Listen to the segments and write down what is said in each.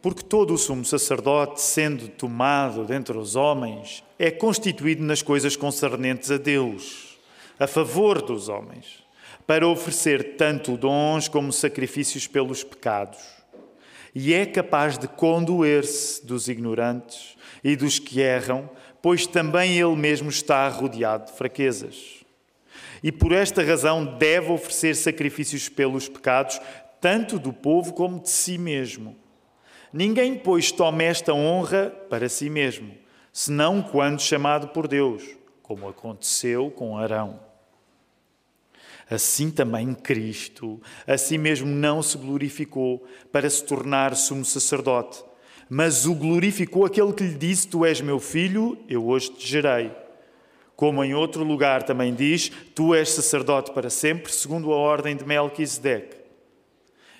Porque todo o sumo sacerdote, sendo tomado dentre os homens, é constituído nas coisas concernentes a Deus, a favor dos homens, para oferecer tanto dons como sacrifícios pelos pecados. E é capaz de condoer-se dos ignorantes e dos que erram, pois também ele mesmo está rodeado de fraquezas. E por esta razão deve oferecer sacrifícios pelos pecados, tanto do povo como de si mesmo. Ninguém, pois, tome esta honra para si mesmo, senão quando chamado por Deus, como aconteceu com Arão. Assim também Cristo, a si mesmo não se glorificou para se tornar sumo sacerdote, mas o glorificou aquele que lhe disse: Tu és meu filho, eu hoje te gerei. Como em outro lugar também diz: Tu és sacerdote para sempre, segundo a ordem de Melquisedeque.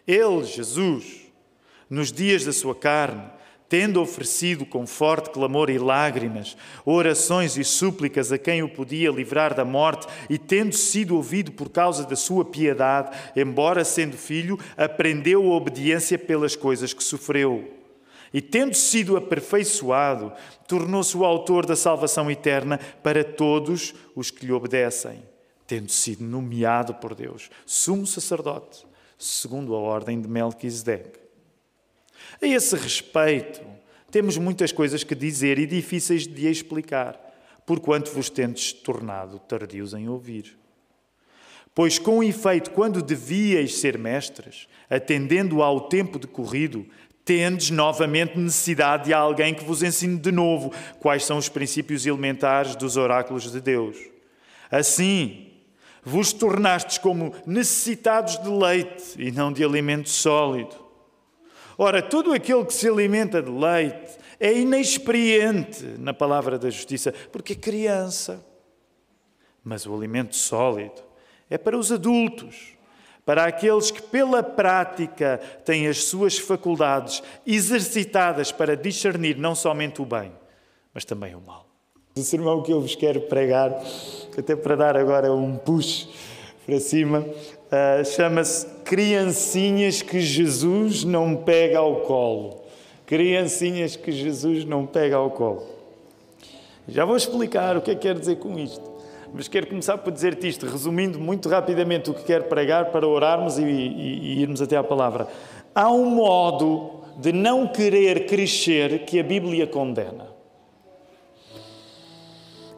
Ele, Jesus, nos dias da sua carne, tendo oferecido com forte clamor e lágrimas, orações e súplicas a quem o podia livrar da morte, e tendo sido ouvido por causa da sua piedade, embora sendo filho, aprendeu a obediência pelas coisas que sofreu. E tendo sido aperfeiçoado, tornou-se o autor da salvação eterna para todos os que lhe obedecem, tendo sido nomeado por Deus sumo sacerdote, segundo a ordem de Melquisedeque. A esse respeito, temos muitas coisas que dizer e difíceis de explicar, porquanto vos tendes tornado tardios em ouvir. Pois, com efeito, quando devíeis ser mestres, atendendo ao tempo decorrido, tendes novamente necessidade de alguém que vos ensine de novo quais são os princípios elementares dos oráculos de Deus. Assim, vos tornastes como necessitados de leite e não de alimento sólido Ora, todo aquele que se alimenta de leite é inexperiente na palavra da justiça, porque é criança. Mas o alimento sólido é para os adultos, para aqueles que, pela prática, têm as suas faculdades exercitadas para discernir não somente o bem, mas também o mal. O sermão que eu vos quero pregar, até para dar agora um push para cima, uh, chama-se Criancinhas que Jesus não pega ao colo. Criancinhas que Jesus não pega ao colo. Já vou explicar o que é que quero dizer com isto. Mas quero começar por dizer-te isto, resumindo muito rapidamente o que quero pregar para orarmos e, e, e irmos até à palavra. Há um modo de não querer crescer que a Bíblia condena.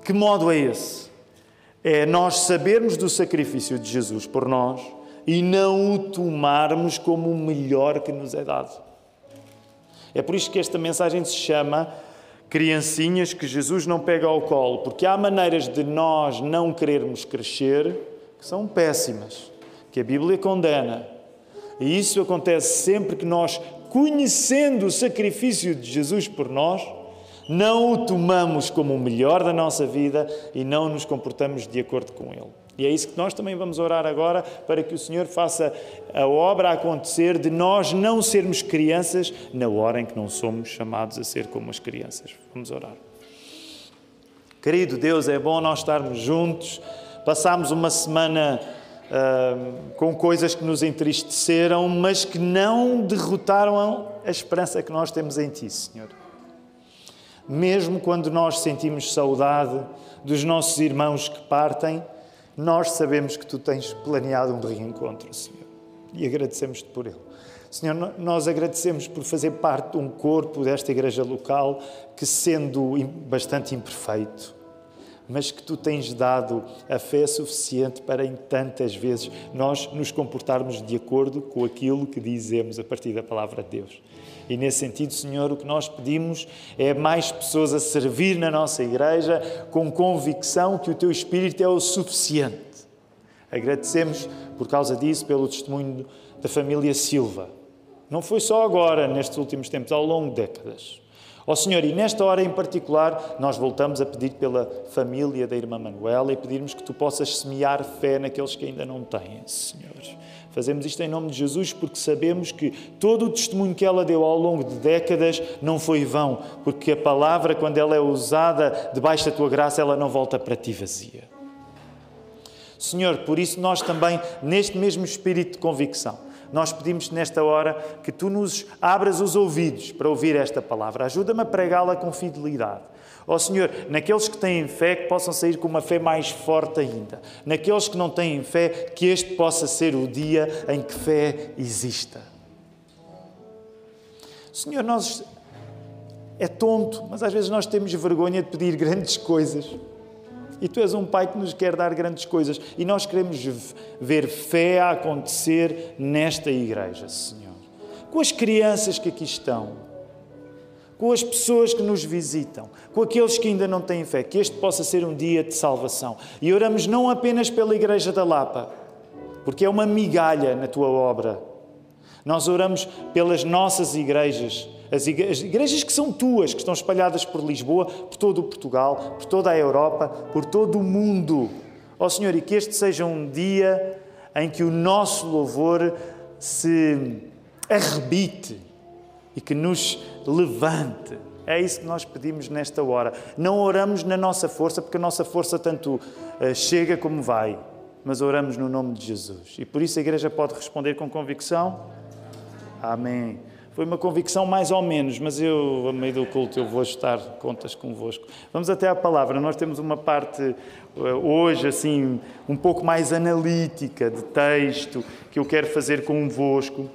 Que modo é esse? É nós sabermos do sacrifício de Jesus por nós e não o tomarmos como o melhor que nos é dado. É por isso que esta mensagem se chama Criancinhas que Jesus não pega ao colo, porque há maneiras de nós não querermos crescer que são péssimas, que a Bíblia condena. E isso acontece sempre que nós, conhecendo o sacrifício de Jesus por nós, não o tomamos como o melhor da nossa vida e não nos comportamos de acordo com ele. E é isso que nós também vamos orar agora para que o Senhor faça a obra acontecer de nós não sermos crianças na hora em que não somos chamados a ser como as crianças. Vamos orar. Querido Deus, é bom nós estarmos juntos. Passámos uma semana uh, com coisas que nos entristeceram, mas que não derrotaram a esperança que nós temos em Ti, Senhor mesmo quando nós sentimos saudade dos nossos irmãos que partem, nós sabemos que tu tens planeado um reencontro, Senhor. E agradecemos-te por ele. Senhor, nós agradecemos por fazer parte de um corpo desta igreja local que, sendo bastante imperfeito, mas que tu tens dado a fé suficiente para, em tantas vezes, nós nos comportarmos de acordo com aquilo que dizemos a partir da palavra de Deus. E nesse sentido, Senhor, o que nós pedimos é mais pessoas a servir na nossa igreja com convicção que o teu Espírito é o suficiente. Agradecemos por causa disso pelo testemunho da família Silva. Não foi só agora, nestes últimos tempos, ao longo de décadas. Ó oh, Senhor, e nesta hora em particular, nós voltamos a pedir pela família da irmã Manuela e pedirmos que tu possas semear fé naqueles que ainda não têm, Senhor. Fazemos isto em nome de Jesus porque sabemos que todo o testemunho que ela deu ao longo de décadas não foi vão, porque a palavra, quando ela é usada debaixo da tua graça, ela não volta para ti vazia. Senhor, por isso nós também, neste mesmo espírito de convicção, Nós pedimos nesta hora que tu nos abras os ouvidos para ouvir esta palavra. Ajuda-me a pregá-la com fidelidade. Ó oh, Senhor, naqueles que têm fé, que possam sair com uma fé mais forte ainda. Naqueles que não têm fé, que este possa ser o dia em que fé exista. Senhor, nós. É tonto, mas às vezes nós temos vergonha de pedir grandes coisas. E tu és um pai que nos quer dar grandes coisas. E nós queremos ver fé a acontecer nesta igreja, Senhor. Com as crianças que aqui estão, com as pessoas que nos visitam, com aqueles que ainda não têm fé, que este possa ser um dia de salvação. E oramos não apenas pela Igreja da Lapa, porque é uma migalha na tua obra. Nós oramos pelas nossas igrejas, as igrejas que são tuas, que estão espalhadas por Lisboa, por todo o Portugal, por toda a Europa, por todo o mundo. Ó oh, Senhor, e que este seja um dia em que o nosso louvor se arrebite e que nos levante. É isso que nós pedimos nesta hora. Não oramos na nossa força, porque a nossa força tanto uh, chega como vai, mas oramos no nome de Jesus. E por isso a igreja pode responder com convicção: Amém. Foi uma convicção mais ou menos, mas eu, a meio do culto, eu vou ajustar contas convosco. Vamos até à palavra. Nós temos uma parte uh, hoje, assim, um pouco mais analítica de texto que eu quero fazer convosco.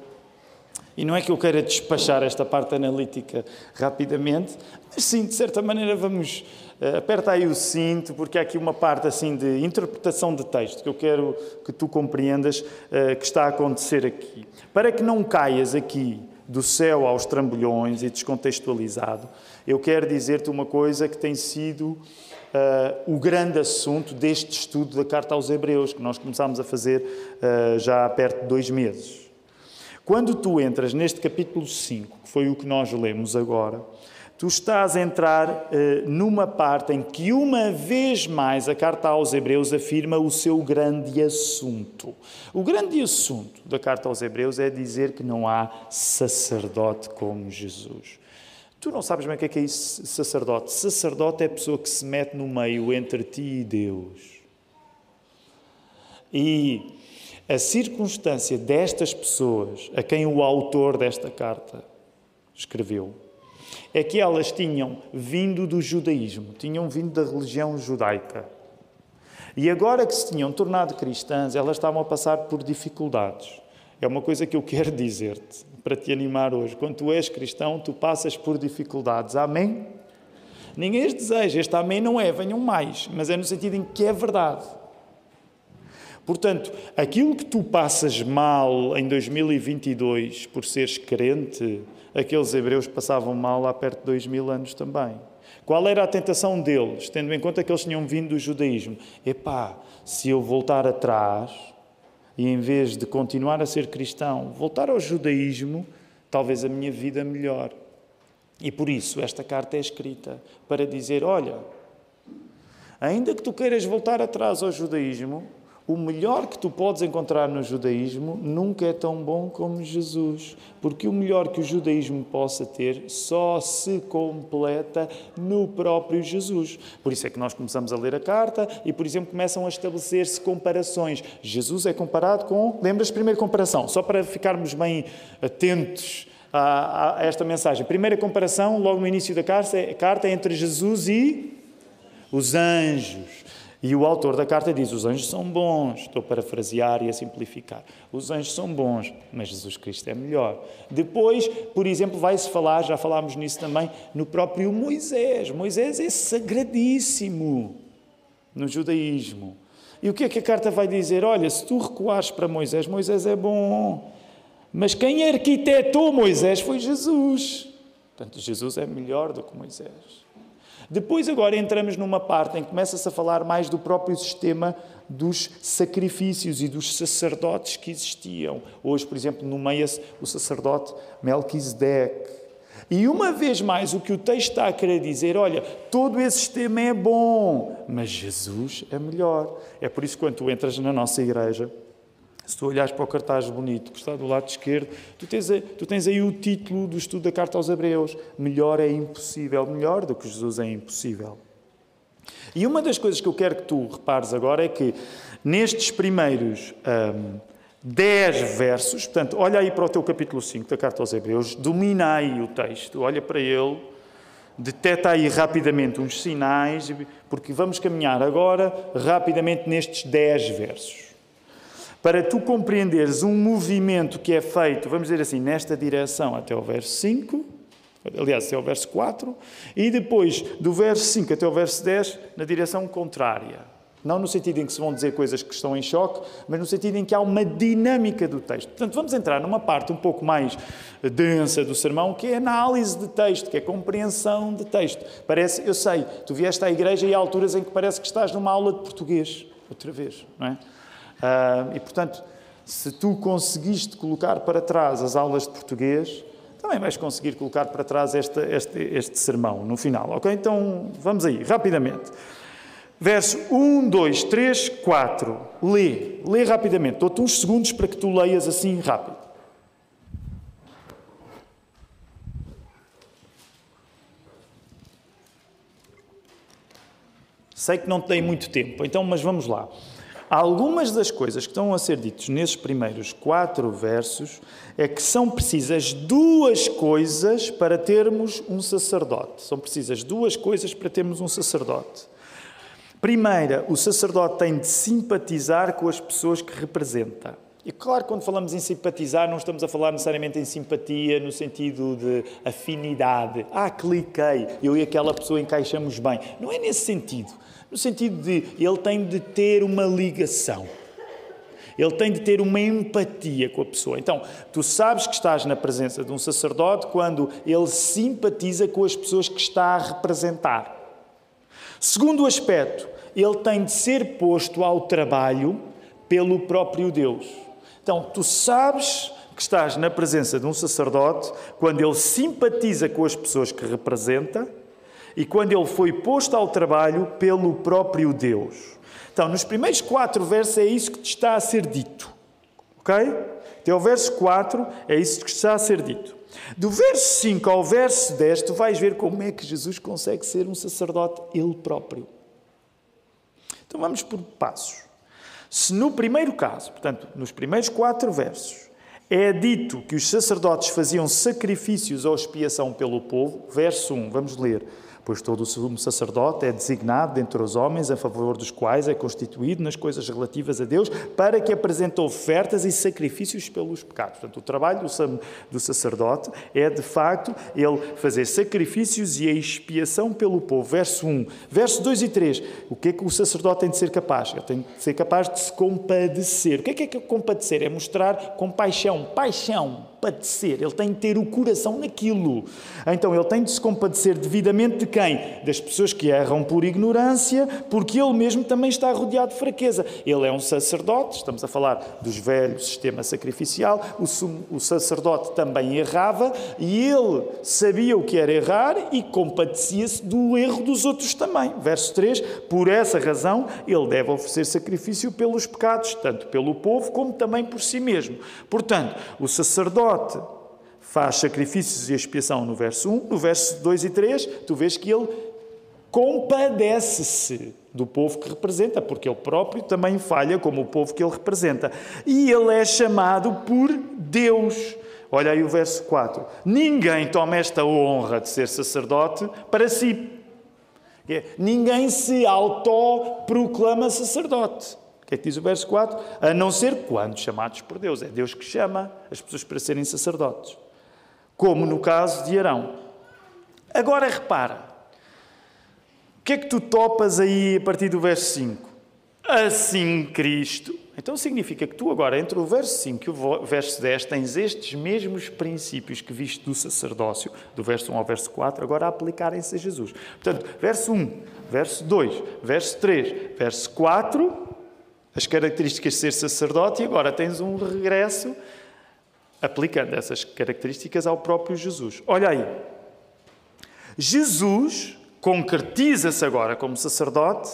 E não é que eu queira despachar esta parte analítica rapidamente, mas sim, de certa maneira, vamos. Uh, aperta aí o cinto, porque há aqui uma parte assim de interpretação de texto que eu quero que tu compreendas uh, que está a acontecer aqui. Para que não caias aqui do céu aos trambolhões e descontextualizado, eu quero dizer-te uma coisa que tem sido uh, o grande assunto deste estudo da Carta aos Hebreus, que nós começámos a fazer já há perto de dois meses. Quando tu entras neste capítulo 5, que foi o que nós lemos agora, tu estás a entrar eh, numa parte em que, uma vez mais, a carta aos Hebreus afirma o seu grande assunto. O grande assunto da carta aos Hebreus é dizer que não há sacerdote como Jesus. Tu não sabes bem o que é, que é isso, sacerdote. Sacerdote é a pessoa que se mete no meio entre ti e Deus. E a circunstância destas pessoas, a quem o autor desta carta escreveu, é que elas tinham vindo do judaísmo, tinham vindo da religião judaica. E agora que se tinham tornado cristãs, elas estavam a passar por dificuldades. É uma coisa que eu quero dizer-te, para te animar hoje. Quando tu és cristão, tu passas por dificuldades. Amém? Ninguém as deseja. Este amém não é, venham mais, mas é no sentido em que é verdade. Portanto, aquilo que tu passas mal em 2022 por seres crente, aqueles hebreus passavam mal há perto de dois mil anos também. Qual era a tentação deles, tendo em conta que eles tinham vindo do judaísmo? Epá, se eu voltar atrás e em vez de continuar a ser cristão, voltar ao judaísmo, talvez a minha vida melhore. E por isso esta carta é escrita para dizer: olha, ainda que tu queiras voltar atrás ao judaísmo, o melhor que tu podes encontrar no judaísmo nunca é tão bom como Jesus, porque o melhor que o judaísmo possa ter só se completa no próprio Jesus. Por isso é que nós começamos a ler a carta e, por exemplo, começam a estabelecer-se comparações. Jesus é comparado com. Lembras? Primeira comparação, só para ficarmos bem atentos a, a esta mensagem. Primeira comparação, logo no início da carta, é, entre Jesus e os anjos. E o autor da carta diz: os anjos são bons. Estou a parafrasear e a simplificar. Os anjos são bons, mas Jesus Cristo é melhor. Depois, por exemplo, vai-se falar, já falámos nisso também, no próprio Moisés. Moisés é sagradíssimo no judaísmo. E o que é que a carta vai dizer? Olha, se tu recuares para Moisés, Moisés é bom. Mas quem arquitetou Moisés foi Jesus. Portanto, Jesus é melhor do que Moisés. Depois, agora, entramos numa parte em que começa-se a falar mais do próprio sistema dos sacrifícios e dos sacerdotes que existiam. Hoje, por exemplo, nomeia-se o sacerdote Melquisedeque. E uma vez mais, o que o texto está a querer dizer, olha, todo esse sistema é bom, mas Jesus é melhor. É por isso que quando tu entras na nossa igreja, se tu olhares para o cartaz bonito que está do lado esquerdo, tu tens, tu tens aí o título do estudo da Carta aos Hebreus: Melhor é impossível. Melhor do que Jesus é impossível. E uma das coisas que eu quero que tu repares agora é que nestes primeiros hum, dez versos. Portanto, olha aí para o teu capítulo 5 da carta aos Hebreus, domina aí o texto, olha para ele, deteta aí rapidamente uns sinais, porque vamos caminhar agora rapidamente nestes dez versos. Para tu compreenderes um movimento que é feito, vamos dizer assim, nesta direção até o verso 5, aliás, até o verso 4, e depois do verso 5 até o verso 10, na direção contrária. Não no sentido em que se vão dizer coisas que estão em choque, mas no sentido em que há uma dinâmica do texto. Portanto, vamos entrar numa parte um pouco mais densa do sermão, que é análise de texto, que é compreensão de texto. Parece, eu sei, tu vieste à igreja e há alturas em que parece que estás numa aula de português, outra vez, não é? Ah, e, portanto, se tu conseguiste colocar para trás as aulas de português, também vais conseguir colocar para trás este, este, este sermão no final, ok? Então, vamos aí, rapidamente. Verso 1, 2, 3, 4. Lê, lê rapidamente. Dou-te uns segundos para que tu leias assim rápido. Sei que não te dei muito tempo, então, mas vamos lá. Algumas das coisas que estão a ser ditas nesses primeiros quatro versos é que são precisas duas coisas para termos um sacerdote. São precisas duas coisas para termos um sacerdote. Primeira, o sacerdote tem de simpatizar com as pessoas que representa. E claro, quando falamos em simpatizar, não estamos a falar necessariamente em simpatia no sentido de afinidade. Ah, cliquei, eu e aquela pessoa encaixamos bem. Não é nesse sentido. No sentido de ele tem de ter uma ligação. Ele tem de ter uma empatia com a pessoa. Então, tu sabes que estás na presença de um sacerdote quando ele simpatiza com as pessoas que está a representar. Segundo aspecto, ele tem de ser posto ao trabalho pelo próprio Deus. Então, tu sabes que estás na presença de um sacerdote quando ele simpatiza com as pessoas que representa e quando ele foi posto ao trabalho pelo próprio Deus. Então, nos primeiros quatro versos é isso que te está a ser dito. Ok? Até o verso 4 é isso que está a ser dito. Do verso 5 ao verso 10, tu vais ver como é que Jesus consegue ser um sacerdote ele próprio. Então vamos por passos. Se no primeiro caso, portanto, nos primeiros quatro versos, é dito que os sacerdotes faziam sacrifícios ou expiação pelo povo, verso 1, vamos ler pois todo o sumo sacerdote é designado dentre os homens a favor dos quais é constituído nas coisas relativas a Deus, para que apresente ofertas e sacrifícios pelos pecados. Portanto, o trabalho do sacerdote é, de facto, ele fazer sacrifícios e a expiação pelo povo. Verso 1. Verso 2 e 3. O que é que o sacerdote tem de ser capaz? Ele tem de ser capaz de se compadecer. O que é que é compadecer? É mostrar compaixão, paixão compadecer, ele tem de ter o coração naquilo. Então ele tem de se compadecer devidamente de quem? Das pessoas que erram por ignorância, porque ele mesmo também está rodeado de fraqueza. Ele é um sacerdote, estamos a falar dos velhos sistema sacrificial, o, sacerdote também errava e ele sabia o que era errar e compadecia-se do erro dos outros também. Verso 3: Por essa razão ele deve oferecer sacrifício pelos pecados, tanto pelo povo como também por si mesmo. Portanto, o sacerdote sacerdote faz sacrifícios e expiação no verso 1, no verso 2 e 3, tu vês que ele compadece-se do povo que representa, porque ele próprio também falha como o povo que ele representa. E ele é chamado por Deus. Olha aí o verso 4. Ninguém toma esta honra de ser sacerdote para si. Ninguém se autoproclama sacerdote. O que é que diz o verso 4? A não ser quando chamados por Deus. É Deus que chama as pessoas para serem sacerdotes. Como no caso de Arão. Agora repara. O que é que tu topas aí a partir do verso 5? Assim Cristo. Então significa que tu agora, entre o verso 5 e o verso 10, tens estes mesmos princípios que viste do sacerdócio, do verso 1 ao verso 4, agora aplicarem-se a Jesus. Portanto, verso 1, verso 2, verso 3, verso 4, as características de ser sacerdote e agora tens um regresso aplicando essas características ao próprio Jesus. Olha aí. Jesus concretiza-se agora como sacerdote,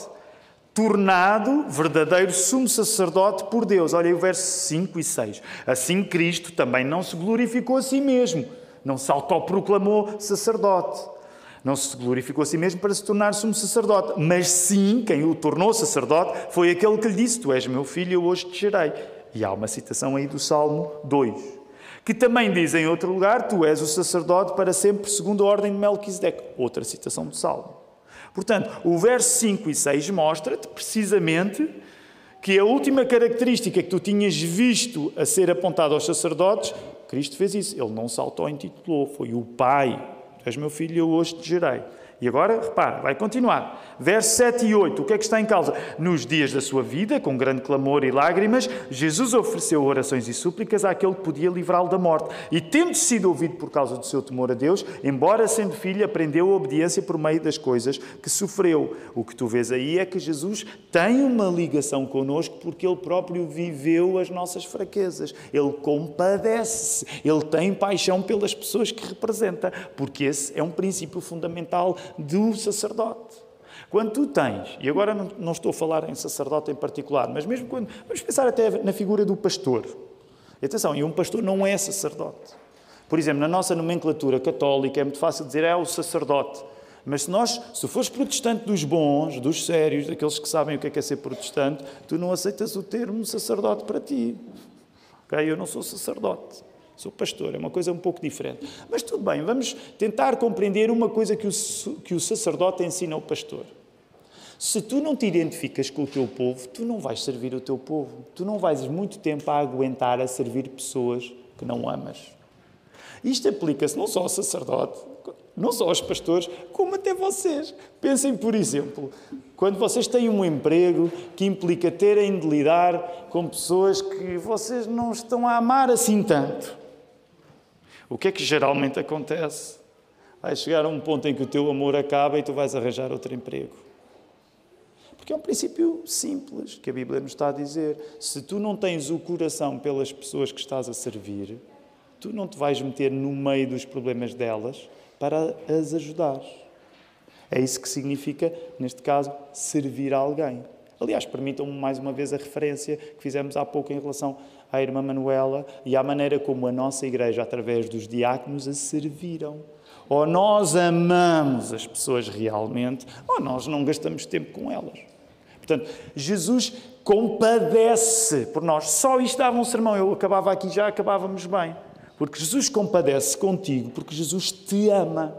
tornado verdadeiro sumo sacerdote por Deus. Olha aí o verso 5 e 6. Assim Cristo também não se glorificou a si mesmo, não se autoproclamou sacerdote não se glorificou a si mesmo para se tornar sumo sacerdote, mas sim, quem o tornou sacerdote foi aquele que lhe disse: Tu és meu filho, eu hoje te gerei. E há uma citação aí do Salmo 2, que também diz em outro lugar: Tu és o sacerdote para sempre, segundo a ordem de Melquisedeque. Outra citação do Salmo. Portanto, o verso 5 e 6 mostra-te precisamente que a última característica que tu tinhas visto a ser apontada aos sacerdotes, Cristo fez isso. Ele não se auto-intitulou, foi o Pai. És meu filho e eu hoje te gerei. E agora, repara, vai continuar. Versos 7 e 8, o que é que está em causa? Nos dias da sua vida, com grande clamor e lágrimas, Jesus ofereceu orações e súplicas àquele que podia livrá-lo da morte. E, tendo sido ouvido por causa do seu temor a Deus, embora sendo filho, aprendeu a obediência por meio das coisas que sofreu. O que tu vês aí é que Jesus tem uma ligação connosco porque ele próprio viveu as nossas fraquezas. Ele compadece-se, ele tem paixão pelas pessoas que representa, porque esse é um princípio fundamental do sacerdote. Quando tu tens, e agora não, estou a falar em sacerdote em particular, mas mesmo quando. Vamos pensar até na figura do pastor. E atenção, e um pastor não é sacerdote. Por exemplo, na nossa nomenclatura católica é muito fácil dizer é o sacerdote. Mas se nós, se fores protestante dos bons, dos sérios, daqueles que sabem o que é, que é ser protestante, tu não aceitas o termo sacerdote para ti. Ok? Eu não sou sacerdote. Sou pastor, é uma coisa um pouco diferente. Mas tudo bem, vamos tentar compreender uma coisa que o, que o sacerdote ensina ao pastor. Se tu não te identificas com o teu povo, tu não vais servir o teu povo. Tu não vais muito tempo a aguentar a servir pessoas que não amas. Isto aplica-se não só ao sacerdote, não só aos pastores, como até vocês. Pensem, por exemplo, quando vocês têm um emprego que implica terem de lidar com pessoas que vocês não estão a amar assim tanto. O que é que geralmente acontece? Vai chegar a um ponto em que o teu amor acaba e tu vais arranjar outro emprego. Porque é um princípio simples que a Bíblia nos está a dizer. Se tu não tens o coração pelas pessoas que estás a servir, tu não te vais meter no meio dos problemas delas para as ajudar. É isso que significa, neste caso, servir a alguém. Aliás, permitam-me mais uma vez a referência que fizemos há pouco em relação à irmã Manuela e à maneira como a nossa igreja, através dos diáconos, a serviram. Ou nós amamos as pessoas realmente, ou nós não gastamos tempo com elas. Portanto, Jesus compadece por nós. Só isto dava um sermão. Eu acabava aqui já, acabávamos bem. Porque Jesus compadece contigo, porque Jesus te ama.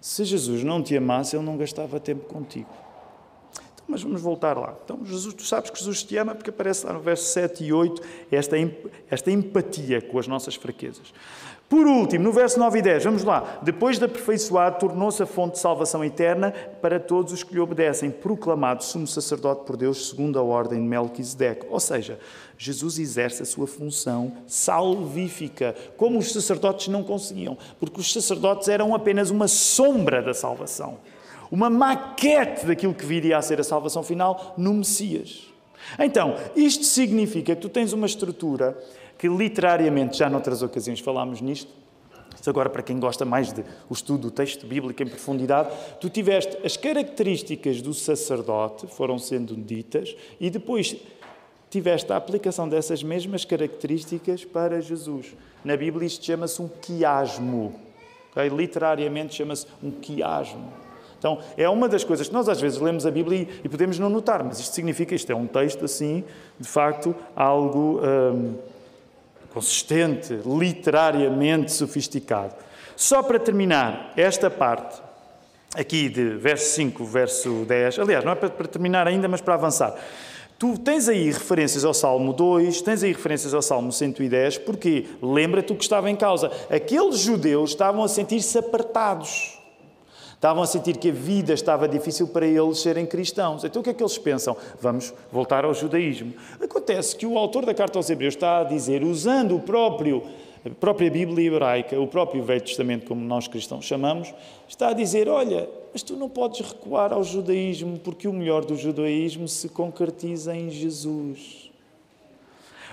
Se Jesus não te amasse, ele não gastava tempo contigo. Mas vamos voltar lá. Então, Jesus, tu sabes que Jesus te ama porque aparece lá no verso 7 e 8 esta, esta empatia com as nossas fraquezas. Por último, no verso 9 e 10, vamos lá. Depois de aperfeiçoado, tornou-se a fonte de salvação eterna para todos os que lhe obedecem, proclamado sumo sacerdote por Deus segundo a ordem de Melquisedeque. Ou seja, Jesus exerce a sua função salvífica, como os sacerdotes não conseguiam, porque os sacerdotes eram apenas uma sombra da salvação uma maquete daquilo que viria a ser a salvação final no Messias. Então, isto significa que tu tens uma estrutura que literariamente, já noutras ocasiões falámos nisto, isto agora para quem gosta mais do estudo do texto bíblico em profundidade, tu tiveste as características do sacerdote, foram sendo ditas, e depois tiveste a aplicação dessas mesmas características para Jesus. Na Bíblia isto chama-se um quiasmo. Okay? Literariamente chama-se um quiasmo. Então, é uma das coisas que nós às vezes lemos a Bíblia e, podemos não notar, mas isto significa, isto é um texto assim, de facto, algo hum, consistente, literariamente sofisticado. Só para terminar esta parte, aqui de verso 5, verso 10, aliás, não é para, terminar ainda, mas para avançar. Tu tens aí referências ao Salmo 2, tens aí referências ao Salmo 110, porque lembra-te o que estava em causa. Aqueles judeus estavam a sentir-se apertados. Estavam a sentir que a vida estava difícil para eles serem cristãos. Então o que é que eles pensam? Vamos voltar ao judaísmo. Acontece que o autor da carta aos Hebreus está a dizer, usando o próprio a própria Bíblia hebraica, o próprio Velho Testamento, como nós cristãos chamamos, está a dizer: olha, mas tu não podes recuar ao judaísmo, porque o melhor do judaísmo se concretiza em Jesus.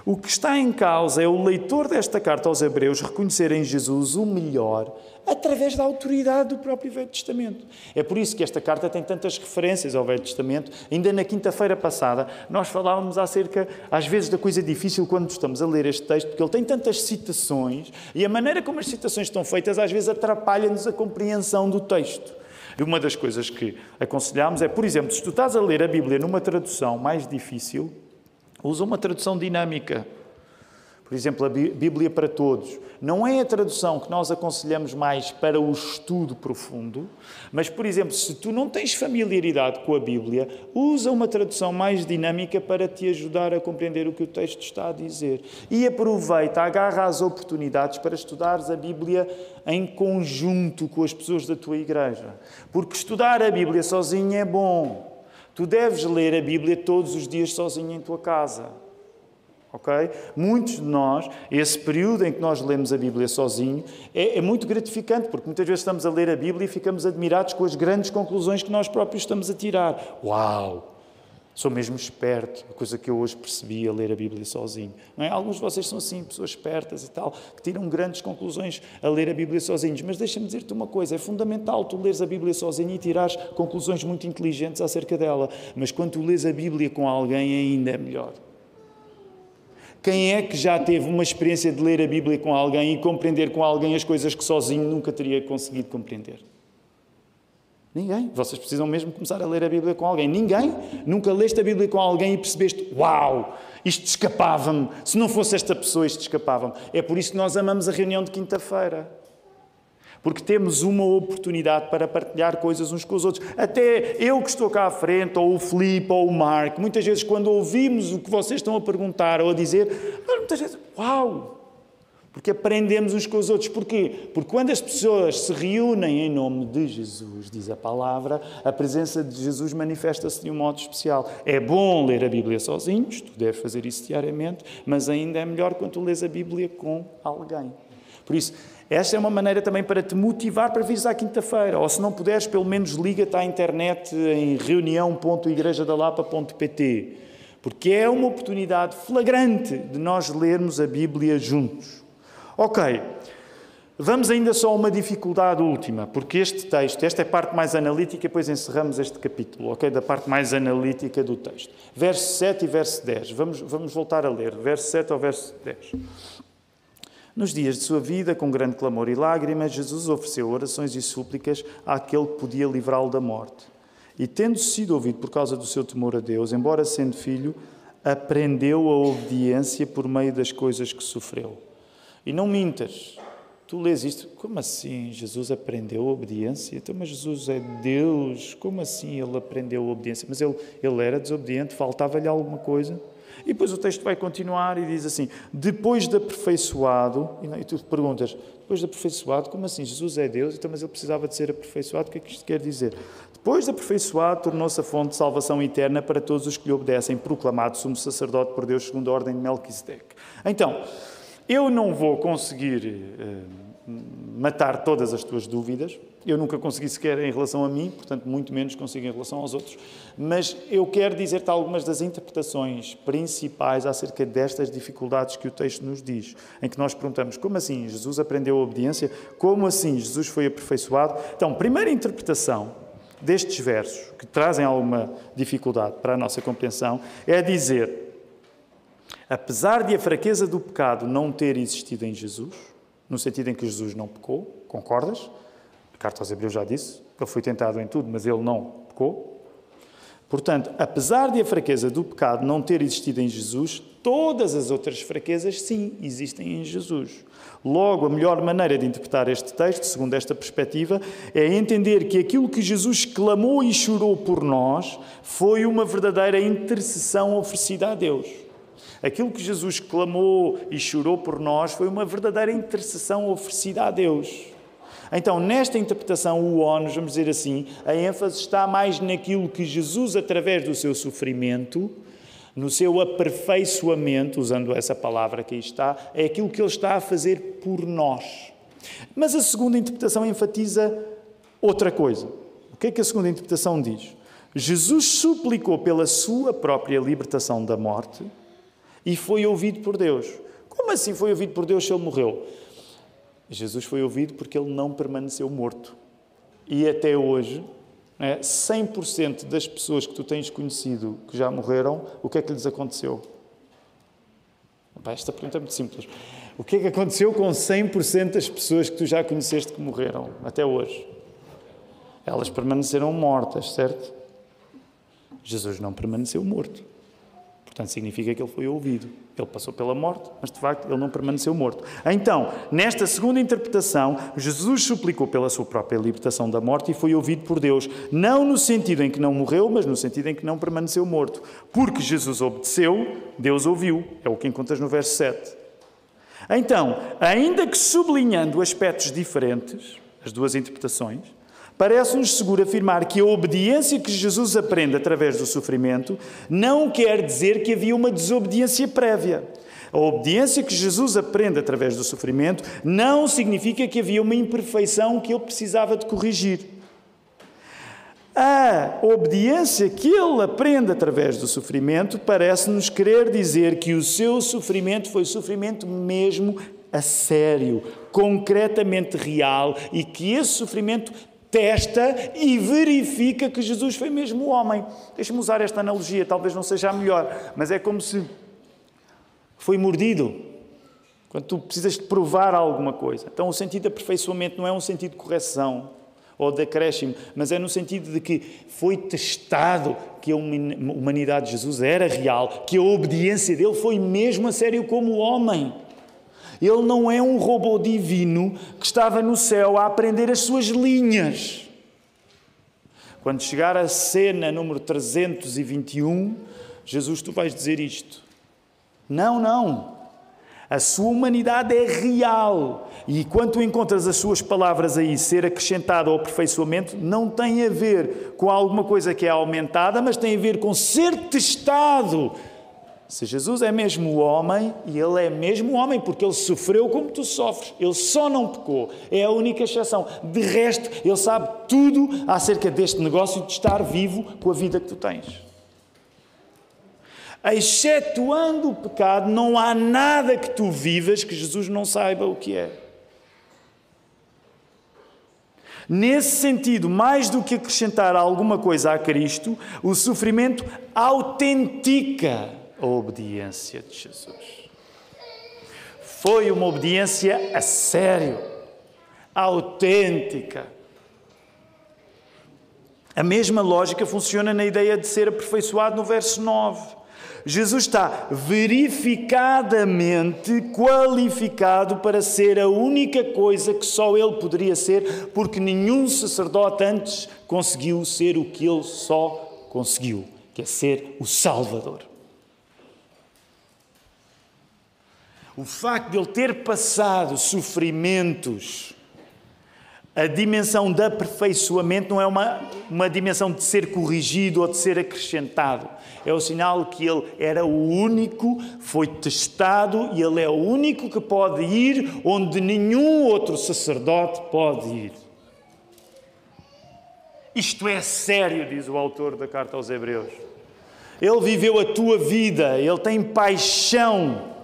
O que está em causa é o leitor desta carta aos Hebreus reconhecer em Jesus o melhor através da autoridade do próprio Velho Testamento. É por isso que esta carta tem tantas referências ao Velho Testamento. Ainda na quinta-feira passada, nós falávamos acerca, às vezes, da coisa difícil quando estamos a ler este texto, porque ele tem tantas citações e a maneira como as citações estão feitas, às vezes, atrapalha-nos a compreensão do texto. E uma das coisas que aconselhamos é, por exemplo, se tu estás a ler a Bíblia numa tradução mais difícil, Usa uma tradução dinâmica. Por exemplo, a Bíblia para Todos. Não é a tradução que nós aconselhamos mais para o estudo profundo, mas, por exemplo, se tu não tens familiaridade com a Bíblia, usa uma tradução mais dinâmica para te ajudar a compreender o que o texto está a dizer. E aproveita, agarra as oportunidades para estudares a Bíblia em conjunto com as pessoas da tua igreja. Porque estudar a Bíblia sozinho é bom. Tu deves ler a Bíblia todos os dias sozinho em tua casa ok? Muitos de nós, esse período em que nós lemos a Bíblia sozinho, é, é, muito gratificante, porque muitas vezes estamos a ler a Bíblia e ficamos admirados com as grandes conclusões que nós próprios estamos a tirar. Uau! Sou mesmo esperto, coisa que eu hoje percebi a ler a Bíblia sozinho. Não é? Alguns de vocês são assim, pessoas espertas e tal, que tiram grandes conclusões a ler a Bíblia sozinhos. Mas deixa-me dizer-te uma coisa: é fundamental tu leres a Bíblia sozinho e tirares conclusões muito inteligentes acerca dela. Mas quando tu lês a Bíblia com alguém, ainda é melhor. Quem é que já teve uma experiência de ler a Bíblia com alguém e compreender com alguém as coisas que sozinho nunca teria conseguido compreender? Ninguém. Vocês precisam mesmo começar a ler a Bíblia com alguém. Ninguém. Nunca leste a Bíblia com alguém e percebeste: Uau, isto escapava-me. Se não fosse esta pessoa, isto escapava-me. É por isso que nós amamos a reunião de quinta-feira porque temos uma oportunidade para partilhar coisas uns com os outros. Até eu que estou cá à frente, ou o Filipe, ou o Marco, muitas vezes quando ouvimos o que vocês estão a perguntar ou a dizer, muitas vezes, uau! Porque aprendemos uns com os outros. Porquê? Porque quando as pessoas se reúnem em nome de Jesus, diz a palavra, a presença de Jesus manifesta-se de um modo especial. É bom ler a Bíblia sozinhos, tu deves fazer isso diariamente, mas ainda é melhor quando tu lês a Bíblia com alguém. Por isso, esta é uma maneira também para te motivar para vires à quinta-feira. Ou se não puderes, pelo menos liga-te à internet em reunião.igrejadalapa.pt. Porque é uma oportunidade flagrante de nós lermos a Bíblia juntos. Ok, vamos ainda só a uma dificuldade última, porque este texto, esta é a parte mais analítica, depois encerramos este capítulo, ok? Da parte mais analítica do texto. Verso 7 e verso 10. Vamos, vamos voltar a ler, verso 7 ao verso 10. Nos dias de sua vida, com grande clamor e lágrimas, Jesus ofereceu orações e súplicas àquele que podia livrá-lo da morte. E, tendo sido ouvido por causa do seu temor a Deus, embora sendo filho, aprendeu a obediência por meio das coisas que sofreu. E não mintas. Tu lês isto, como assim Jesus aprendeu a obediência? Então, mas Jesus é Deus, como assim ele aprendeu a obediência? Mas ele, ele era desobediente, faltava-lhe alguma coisa? E depois o texto vai continuar e diz assim: depois de aperfeiçoado, e tu perguntas, depois de aperfeiçoado, como assim? Jesus é Deus, então, mas ele precisava de ser aperfeiçoado, o que é que isto quer dizer? Depois de aperfeiçoado, tornou-se a fonte de salvação eterna para todos os que lhe obedecem, proclamado sumo sacerdote por Deus segundo a ordem de Melquisedeque. Então, eu não vou conseguir. Uh, matar todas as tuas dúvidas. Eu nunca consegui sequer em relação a mim, portanto, muito menos consigo em relação aos outros. Mas eu quero dizer-te algumas das interpretações principais acerca destas dificuldades que o texto nos diz, em que nós perguntamos como assim Jesus aprendeu a obediência? Como assim Jesus foi aperfeiçoado? Então, primeira interpretação destes versos, que trazem alguma dificuldade para a nossa compreensão, é dizer. Apesar de a fraqueza do pecado não ter existido em Jesus, no sentido em que Jesus não pecou, concordas? A carta aos Hebreus já disse, ele foi tentado em tudo, mas ele não pecou. Portanto, apesar de a fraqueza do pecado não ter existido em Jesus, todas as outras fraquezas, sim, existem em Jesus. Logo, a melhor maneira de interpretar este texto, segundo esta perspectiva, é entender que aquilo que Jesus clamou e chorou por nós foi uma verdadeira intercessão oferecida a Deus. Aquilo que Jesus clamou e chorou por nós foi uma verdadeira intercessão oferecida a Deus. Então, nesta interpretação, o ONU, vamos dizer assim, a ênfase está mais naquilo que Jesus, através do seu sofrimento, no seu aperfeiçoamento, usando essa palavra que aí está, é aquilo que ele está a fazer por nós. Mas a segunda interpretação enfatiza outra coisa. O que é que a segunda interpretação diz? Jesus suplicou pela sua própria libertação da morte e foi ouvido por Deus. Como assim foi ouvido por Deus se ele morreu? Jesus foi ouvido porque ele não permaneceu morto. E até hoje, 100% né, das pessoas que tu tens conhecido que já morreram, o que é que lhes aconteceu? Esta pergunta é muito simples. O que é que aconteceu com 100% das pessoas que tu já conheceste que morreram até hoje? Elas permaneceram mortas, certo? Jesus não permaneceu morto. Portanto, significa que ele foi ouvido. Ele passou pela morte, mas de facto ele não permaneceu morto. Então, nesta segunda interpretação, Jesus suplicou pela sua própria libertação da morte e foi ouvido por Deus. Não no sentido em que não morreu, mas no sentido em que não permaneceu morto. Porque Jesus obedeceu, Deus ouviu. É o que encontras no verso 7. Então, ainda que sublinhando aspectos diferentes, as duas interpretações, Parece-nos seguro afirmar que a obediência que Jesus aprende através do sofrimento não quer dizer que havia uma desobediência prévia. A obediência que Jesus aprende através do sofrimento não significa que havia uma imperfeição que ele precisava de corrigir. A obediência que ele aprende através do sofrimento parece-nos querer dizer que o seu sofrimento foi sofrimento mesmo a sério, concretamente real e que esse sofrimento testa e verifica que Jesus foi mesmo homem. Deixa-me usar esta analogia, talvez não seja a melhor, mas é como se foi mordido. Quando tu precisas de provar alguma coisa. Então, o sentido de aperfeiçoamento não é um sentido de correção ou de acréscimo, mas é no sentido de que foi testado que a humanidade de Jesus era real, que a obediência dele foi mesmo a sério como homem. Ele não é um robô divino que estava no céu a aprender as suas linhas. Quando chegar a cena número 321, Jesus, tu vais dizer isto. Não, não. A sua humanidade é real. E quando encontras as suas palavras aí ser acrescentado ao aperfeiçoamento, não tem a ver com alguma coisa que é aumentada, mas tem a ver com ser testado se Jesus é mesmo homem, e ele é mesmo homem, porque ele sofreu como tu sofres, ele só não pecou, é a única exceção. De resto, ele sabe tudo acerca deste negócio de estar vivo com a vida que tu tens. Excetuando o pecado, não há nada que tu vivas que Jesus não saiba o que é. Nesse sentido, mais do que acrescentar alguma coisa a Cristo, o sofrimento autentica a obediência de Jesus. Foi uma obediência a sério, autêntica. A mesma lógica funciona na ideia de ser aperfeiçoado no verso 9. Jesus está verificadamente qualificado para ser a única coisa que só ele poderia ser, porque nenhum sacerdote antes conseguiu ser o que ele só conseguiu, que é ser o Salvador. O facto de ele ter passado sofrimentos, a dimensão de aperfeiçoamento não é uma, uma dimensão de ser corrigido ou de ser acrescentado. É o sinal que ele era o único, foi testado e ele é o único que pode ir onde nenhum outro sacerdote pode ir. Isto é sério, diz o autor da carta aos Hebreus. Ele viveu a tua vida, ele tem paixão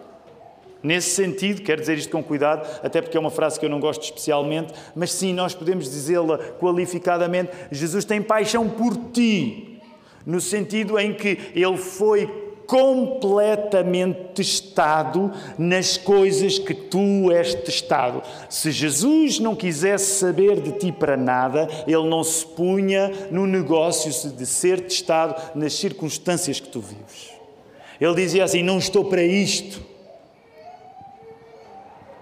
Nesse sentido, quero dizer isto com cuidado, até porque é uma frase que eu não gosto especialmente, mas sim, nós podemos dizê-la qualificadamente: Jesus tem paixão por ti, no sentido em que ele foi completamente testado nas coisas que tu és testado. Se Jesus não quisesse saber de ti para nada, ele não se punha no negócio de ser testado nas circunstâncias que tu vives. Ele dizia assim: Não estou para isto.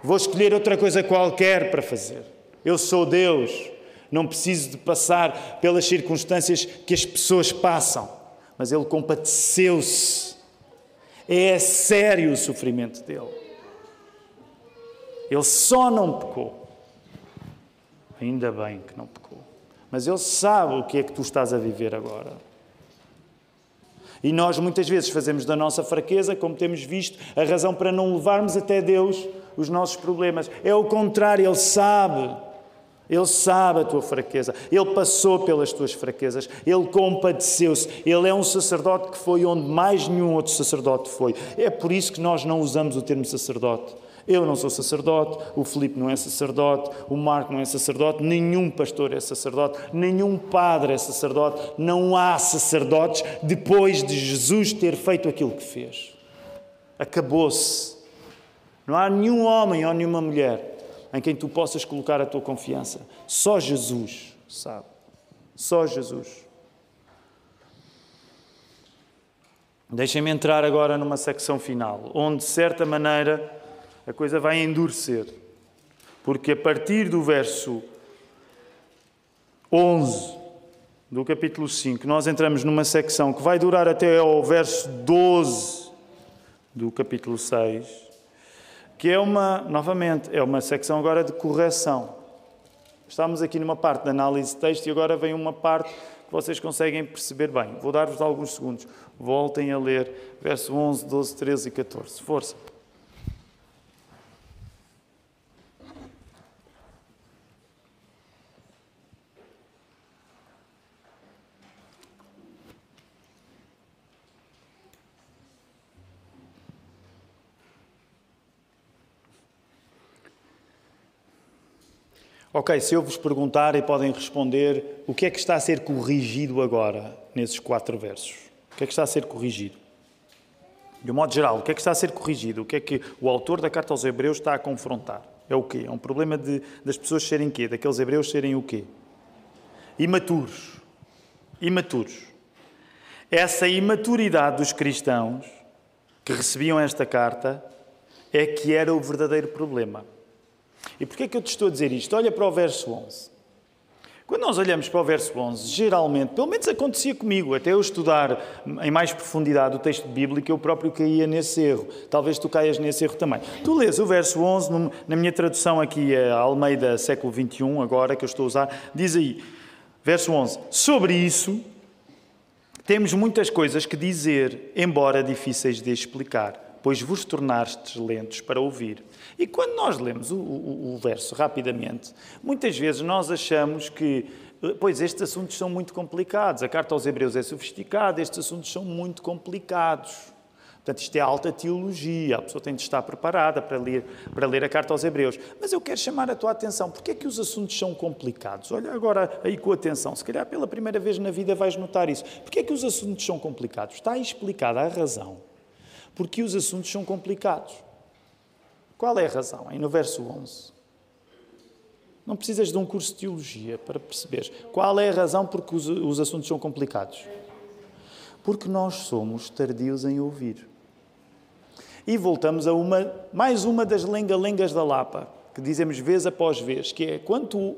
Vou escolher outra coisa qualquer para fazer. Eu sou Deus. Não preciso de passar pelas circunstâncias que as pessoas passam. Mas Ele compadeceu-se. É sério o sofrimento dele. Ele só não pecou. Ainda bem que não pecou. Mas Ele sabe o que é que tu estás a viver agora. E nós muitas vezes fazemos da nossa fraqueza, como temos visto, a razão para não levarmos até Deus os nossos problemas. É o contrário, Ele sabe. Ele sabe a tua fraqueza, Ele passou pelas tuas fraquezas, Ele compadeceu-se. Ele é um sacerdote que foi onde mais nenhum outro sacerdote foi. É por isso que nós não usamos o termo sacerdote. Eu não sou sacerdote, o Filipe não é sacerdote, o Marco não é sacerdote, nenhum pastor é sacerdote, nenhum padre é sacerdote. Não há sacerdotes depois de Jesus ter feito aquilo que fez. Acabou-se. Não há nenhum homem ou nenhuma mulher em quem tu possas colocar a tua confiança. Só Jesus sabe. Só Jesus. Deixem-me entrar agora numa secção final, onde, de certa maneira, a coisa vai endurecer. Porque a partir do verso 11 do capítulo 5, nós entramos numa secção que vai durar até ao verso 12 do capítulo 6, que é uma, novamente, é uma secção agora de correção. Estamos aqui numa parte de análise de texto e agora vem uma parte que vocês conseguem perceber bem. Vou dar-vos alguns segundos. Voltem a ler verso 11, 12, 13 e 14. Força. Ok, se eu vos perguntar e podem responder, o que é que está a ser corrigido agora nesses quatro versos? O que é que está a ser corrigido? De um modo geral, o que é que está a ser corrigido? O que é que o autor da carta aos Hebreus está a confrontar? É o quê? É um problema de, das pessoas serem quê? Daqueles hebreus serem o quê? Imaturos. Imaturos. Essa imaturidade dos cristãos que recebiam esta carta é que era o verdadeiro problema. E porquê é que eu te estou a dizer isto? Olha para o verso 11. Quando nós olhamos para o verso 11, geralmente, pelo menos acontecia comigo, até eu estudar em mais profundidade o texto bíblico, eu próprio caía nesse erro. Talvez tu caias nesse erro também. Tu lês o verso 11, na minha tradução aqui, a Almeida século 21, agora que eu estou a usar, diz aí, verso 11: Sobre isso, temos muitas coisas que dizer, embora difíceis de explicar, pois vos tornastes lentos para ouvir. E quando nós lemos o, o, o verso rapidamente, muitas vezes nós achamos que Pois estes assuntos são muito complicados. A carta aos Hebreus é sofisticada, estes assuntos são muito complicados. Portanto, isto é alta teologia, a pessoa tem de estar preparada para ler, para ler a carta aos Hebreus. Mas eu quero chamar a tua atenção, porque é que os assuntos são complicados? Olha agora aí com atenção, se calhar pela primeira vez na vida vais notar isso. Porque é que os assuntos são complicados? Está explicada a razão porque os assuntos são complicados. Qual é a razão? Aí no verso 11. Não precisas de um curso de teologia para perceber. Qual é a razão porque os, os assuntos são complicados? Porque nós somos tardios em ouvir. E voltamos a uma, mais uma das lenga-lengas da Lapa, que dizemos vez após vez, que é quando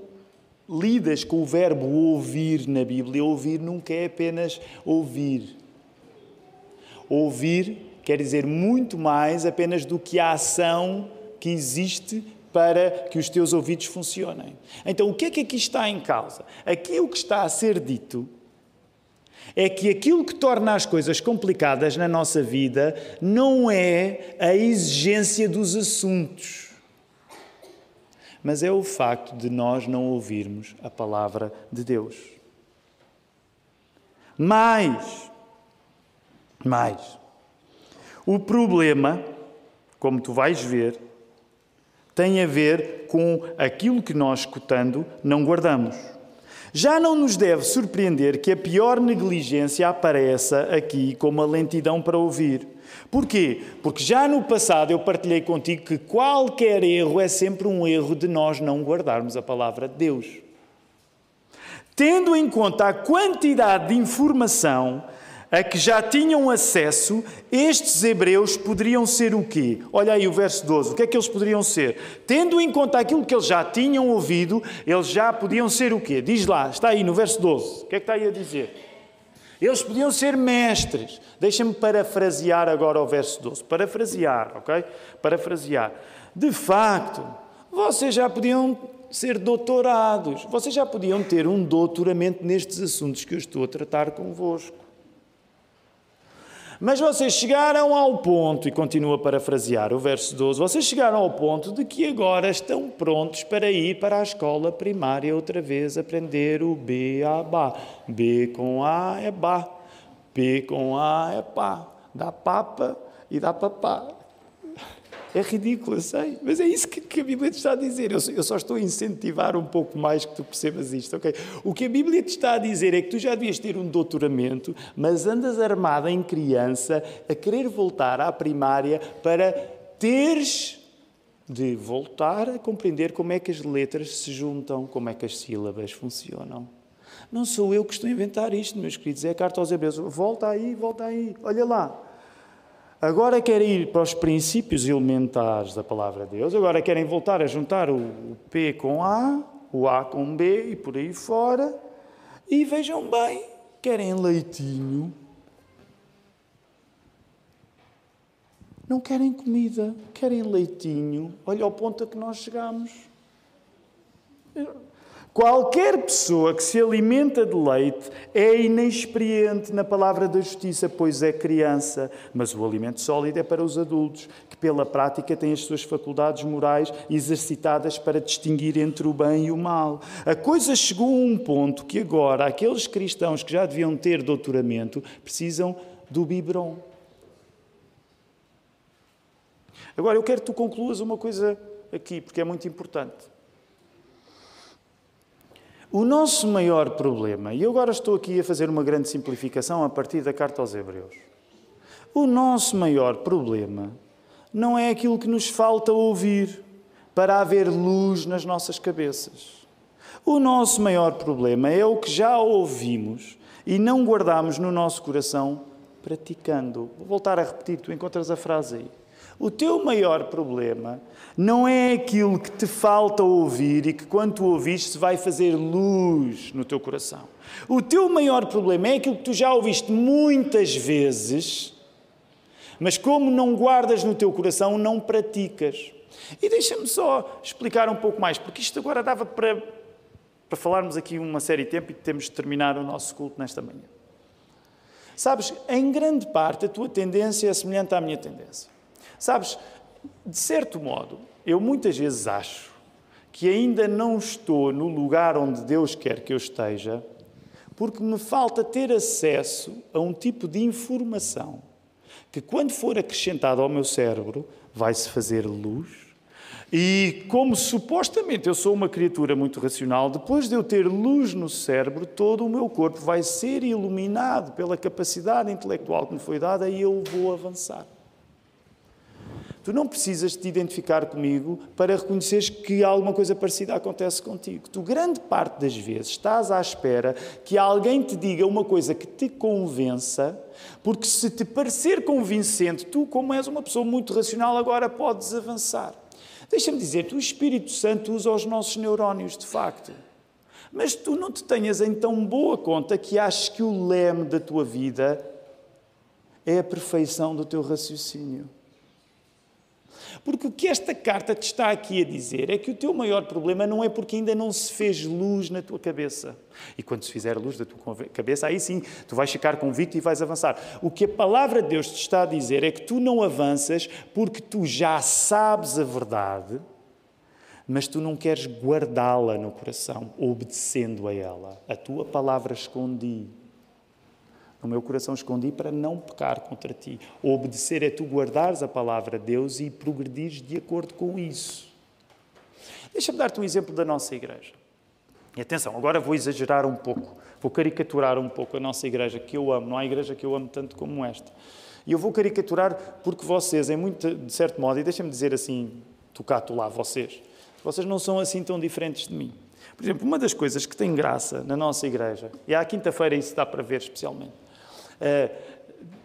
lidas com o verbo ouvir na Bíblia, ouvir nunca é apenas ouvir. Ouvir quer dizer muito mais apenas do que a ação que existe para que os teus ouvidos funcionem. Então, o que é que aqui está em causa? Aqui o que está a ser dito é que aquilo que torna as coisas complicadas na nossa vida não é a exigência dos assuntos, mas é o facto de nós não ouvirmos a palavra de Deus. Mais, mais, o problema, como tu vais ver, tem a ver com aquilo que nós, escutando, não guardamos. Já não nos deve surpreender que a pior negligência apareça aqui como a lentidão para ouvir. Porquê? Porque já no passado eu partilhei contigo que qualquer erro é sempre um erro de nós não guardarmos a palavra de Deus. Tendo em conta a quantidade de informação a que já tinham acesso, estes hebreus poderiam ser o quê? Olha aí o verso 12, o que é que eles poderiam ser? Tendo em conta aquilo que eles já tinham ouvido, eles já podiam ser o quê? Diz lá, está aí no verso 12, o que é que está aí a dizer? Eles podiam ser mestres. Deixa-me parafrasear agora o verso 12. Parafrasear, ok? Parafrasear. De facto, vocês já podiam ser doutorados. Vocês já podiam ter um doutoramento nestes assuntos que eu estou a tratar convosco. Mas vocês chegaram ao ponto, e continua a parafrasear o verso 12, vocês chegaram ao ponto de que agora estão prontos para ir para a escola primária outra vez aprender o B a Bá. B com A é Bá, P com A é Pá. Dá papa e dá papá. É ridículo, eu sei, mas é isso que, que a Bíblia te está a dizer. Eu, eu, só estou a incentivar um pouco mais que tu percebas isto, ok? O que a Bíblia te está a dizer é que tu já devias ter um doutoramento, mas andas armada em criança a querer voltar à primária para teres de voltar a compreender como é que as letras se juntam, como é que as sílabas funcionam. Não sou eu que estou a inventar isto, meus queridos, é a carta aos Hebreus. Volta aí, volta aí, olha lá. Agora querem ir para os princípios elementares da palavra de Deus, agora querem voltar a juntar o P com A, o A com B e por aí fora. E vejam bem, querem leitinho. Não querem comida, querem leitinho. Olha ao ponto a que nós chegamos. Qualquer pessoa que se alimenta de leite é inexperiente na palavra da justiça, pois é criança. Mas o alimento sólido é para os adultos, que pela prática têm as suas faculdades morais exercitadas para distinguir entre o bem e o mal. A coisa chegou a um ponto que agora aqueles cristãos que já deviam ter doutoramento precisam do biberon. Agora eu quero que tu concluas uma coisa aqui, porque é muito importante. O nosso maior problema, e eu agora estou aqui a fazer uma grande simplificação a partir da carta aos Hebreus. O nosso maior problema não é aquilo que nos falta ouvir para haver luz nas nossas cabeças. O nosso maior problema é o que já ouvimos e não guardamos no nosso coração praticando. Vou voltar a repetir, tu encontras a frase aí. O teu maior problema não é aquilo que te falta ouvir e que, quando tu ouviste, vai fazer luz no teu coração. O teu maior problema é aquilo que tu já ouviste muitas vezes, mas como não guardas no teu coração, não praticas. E deixa-me só explicar um pouco mais, porque isto agora dava para, para falarmos aqui uma série de tempo e temos de terminar o nosso culto nesta manhã. Sabes, em grande parte a tua tendência é semelhante à minha tendência. Sabes, de certo modo, eu muitas vezes acho que ainda não estou no lugar onde Deus quer que eu esteja, porque me falta ter acesso a um tipo de informação que, quando for acrescentado ao meu cérebro, vai-se fazer luz. E como supostamente eu sou uma criatura muito racional, depois de eu ter luz no cérebro, todo o meu corpo vai ser iluminado pela capacidade intelectual que me foi dada e eu vou avançar. Tu não precisas te identificar comigo para reconheceres que alguma coisa parecida acontece contigo. Tu, grande parte das vezes, estás à espera que alguém te diga uma coisa que te convença, porque se te parecer convincente, tu, como és uma pessoa muito racional, agora podes avançar. Deixa-me dizer-te, o Espírito Santo usa os nossos neurónios, de facto. Mas tu não te tenhas em tão boa conta que achas que o leme da tua vida é a perfeição do teu raciocínio. Porque o que esta carta te está aqui a dizer é que o teu maior problema não é porque ainda não se fez luz na tua cabeça. E quando se fizer luz da tua cabeça, aí sim, tu vais ficar convicto e vais avançar. O que a palavra de Deus te está a dizer é que tu não avanças porque tu já sabes a verdade, mas tu não queres guardá-la no coração, obedecendo a ela. A tua palavra escondi no meu coração escondi para não pecar contra ti. Obedecer é tu guardares a palavra de Deus e progredires de acordo com isso. Deixa-me dar-te um exemplo da nossa igreja. E atenção, agora vou exagerar um pouco, vou caricaturar um pouco a nossa igreja, que eu amo. Não há igreja que eu amo tanto como esta. E eu vou caricaturar porque vocês, em muito, de certo modo, e deixa-me dizer assim, tocato lá, vocês, vocês não são assim tão diferentes de mim. Por exemplo, uma das coisas que tem graça na nossa igreja, e à quinta-feira isso dá para ver especialmente,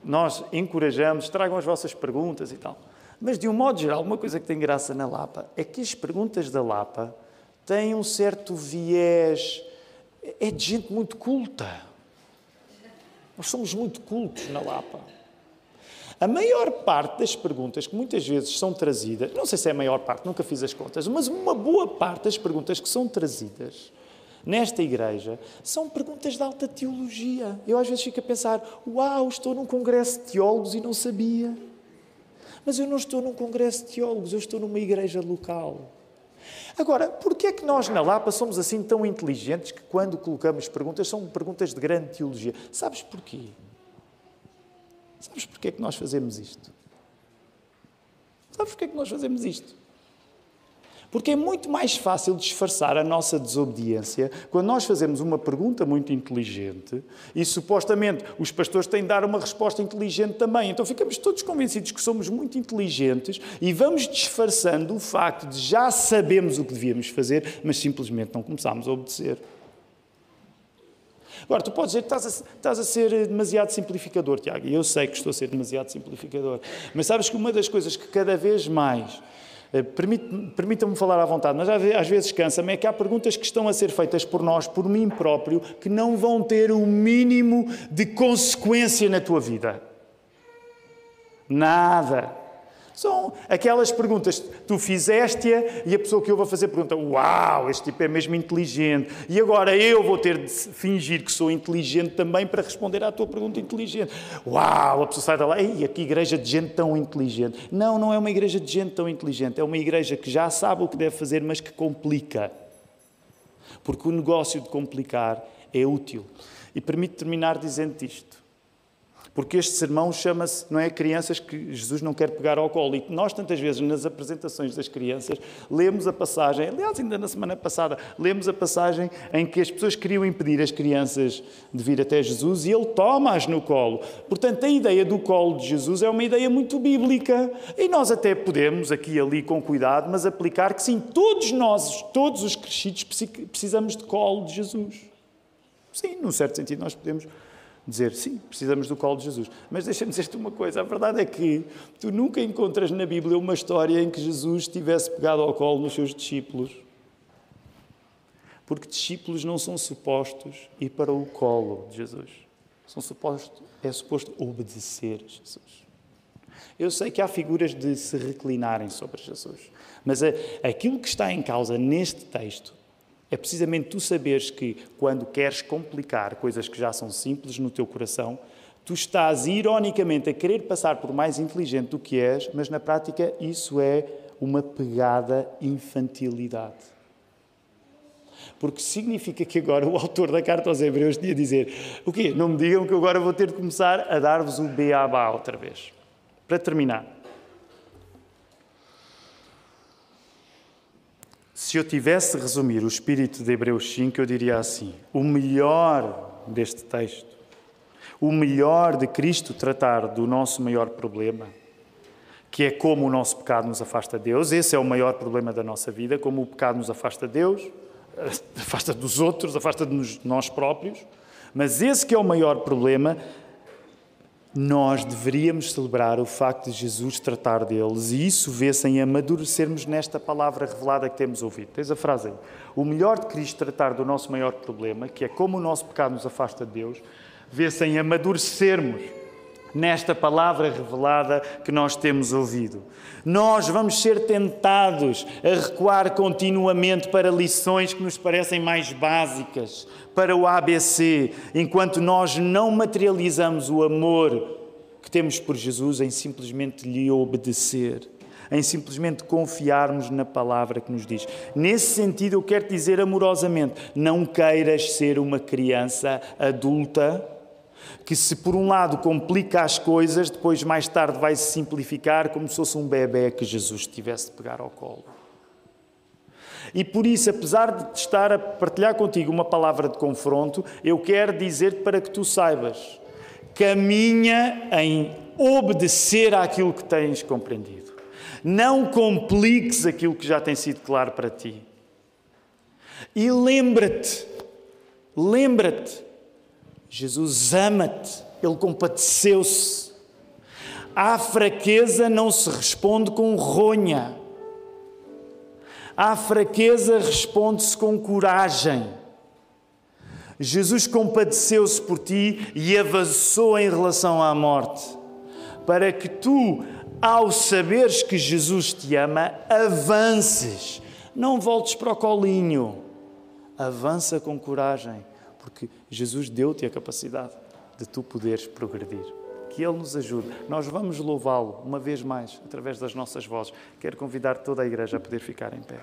nós encorajamos, tragam as vossas perguntas e tal. Mas, de um modo geral, uma coisa que tem graça na Lapa é que as perguntas da Lapa têm um certo viés. É de gente muito culta. Nós somos muito cultos na Lapa. A maior parte das perguntas que muitas vezes são trazidas, não sei se é a maior parte, nunca fiz as contas, mas uma boa parte das perguntas que são trazidas nesta igreja são perguntas de alta teologia. Eu às vezes fico a pensar: uau, estou num congresso de teólogos e não sabia. Mas eu não estou num congresso de teólogos, eu estou numa igreja local. Agora, porquê é que nós na Lapa somos assim tão inteligentes que quando colocamos perguntas são perguntas de grande teologia? Sabes porquê? Sabes porquê é que nós fazemos isto? Sabes porquê é que nós fazemos isto? Porque é muito mais fácil disfarçar a nossa desobediência quando nós fazemos uma pergunta muito inteligente e supostamente os pastores têm de dar uma resposta inteligente também. Então ficamos todos convencidos que somos muito inteligentes e vamos disfarçando o facto de já sabemos o que devíamos fazer, mas simplesmente não começámos a obedecer. Agora, tu podes dizer que estás a, estás a ser demasiado simplificador, Tiago, e eu sei que estou a ser demasiado simplificador, mas sabes que uma das coisas que cada vez mais eh, Permitam-me falar à vontade, mas às vezes cansa-me, é que há perguntas que estão a ser feitas por nós, por mim próprio, que não vão ter o mínimo de consequência na tua vida. Nada. São aquelas perguntas tu fizeste-a e a pessoa que eu vou fazer pergunta: Uau, este tipo é mesmo inteligente. E agora eu vou ter de fingir que sou inteligente também para responder à tua pergunta inteligente. Uau, a pessoa sai da lá, ei, que igreja de gente tão inteligente. Não, não é uma igreja de gente tão inteligente. É uma igreja que já sabe o que deve fazer, mas que complica. Porque o negócio de complicar é útil. E permite terminar dizendo isto. Porque este sermão chama-se, não é? Crianças que Jesus não quer pegar ao colo. E nós, tantas vezes, nas apresentações das crianças, lemos a passagem, aliás, ainda na semana passada, lemos a passagem em que as pessoas queriam impedir as crianças de vir até Jesus e ele toma-as no colo. Portanto, a ideia do colo de Jesus é uma ideia muito bíblica. E nós até podemos, aqui e ali, com cuidado, mas aplicar que sim, todos nós, todos os crescidos, precisamos de colo de Jesus. Sim, num certo sentido, nós podemos dizer sim, precisamos do colo de Jesus. Mas deixa-me dizer-te uma coisa: a verdade é que tu nunca encontras na Bíblia uma história em que Jesus tivesse pegado ao colo nos seus discípulos. Porque discípulos não são supostos ir para o colo de Jesus. São supostos, é suposto obedecer Jesus. Eu sei que há figuras de se reclinarem sobre Jesus, mas aquilo que está em causa neste texto é precisamente tu saberes que, quando queres complicar coisas que já são simples no teu coração, tu estás ironicamente a querer passar por mais inteligente do que és, mas na prática isso é uma pegada infantilidade. Porque significa que agora o autor da carta aos Hebreus tinha a dizer: o quê? Não me digam que agora vou ter de começar a dar-vos o beabá outra vez. Para terminar. Se eu tivesse de resumir o espírito de Hebreus 5, eu diria assim: o melhor deste texto, o melhor de Cristo tratar do nosso maior problema, que é como o nosso pecado nos afasta de Deus, esse é o maior problema da nossa vida, como o pecado nos afasta de Deus, afasta dos outros, afasta de nós próprios, mas esse que é o maior problema nós deveríamos celebrar o facto de Jesus tratar deles e isso vê-se em amadurecermos nesta palavra revelada que temos ouvido. Tens a frase aí. O melhor de Cristo tratar do nosso maior problema, que é como o nosso pecado nos afasta de Deus, vê-se em amadurecermos nesta palavra revelada que nós temos ouvido. Nós vamos ser tentados a recuar continuamente para lições que nos parecem mais básicas, para o ABC, enquanto nós não materializamos o amor que temos por Jesus em simplesmente lhe obedecer, em simplesmente confiarmos na palavra que nos diz. Nesse sentido, eu quero dizer amorosamente: não queiras ser uma criança adulta que se por um lado complica as coisas, depois mais tarde vai se simplificar como se fosse um bebê que Jesus tivesse de pegar ao colo. E por isso, apesar de estar a partilhar contigo uma palavra de confronto, eu quero dizer-te para que tu saibas, caminha em obedecer àquilo que tens compreendido. Não compliques aquilo que já tem sido claro para ti. E lembra-te, lembra-te Jesus ama-te, Ele compadeceu-se. À fraqueza não se responde com ronha. À fraqueza responde-se com coragem. Jesus compadeceu-se por ti e avançou em relação à morte, para que tu, ao saberes que Jesus te ama, avances. Não voltes para o colinho. Avança com coragem porque Jesus deu-te a capacidade de tu poderes progredir. Que Ele nos ajude. Nós vamos louvá-lo uma vez mais através das nossas vozes. Quero convidar toda a igreja a poder ficar em pé.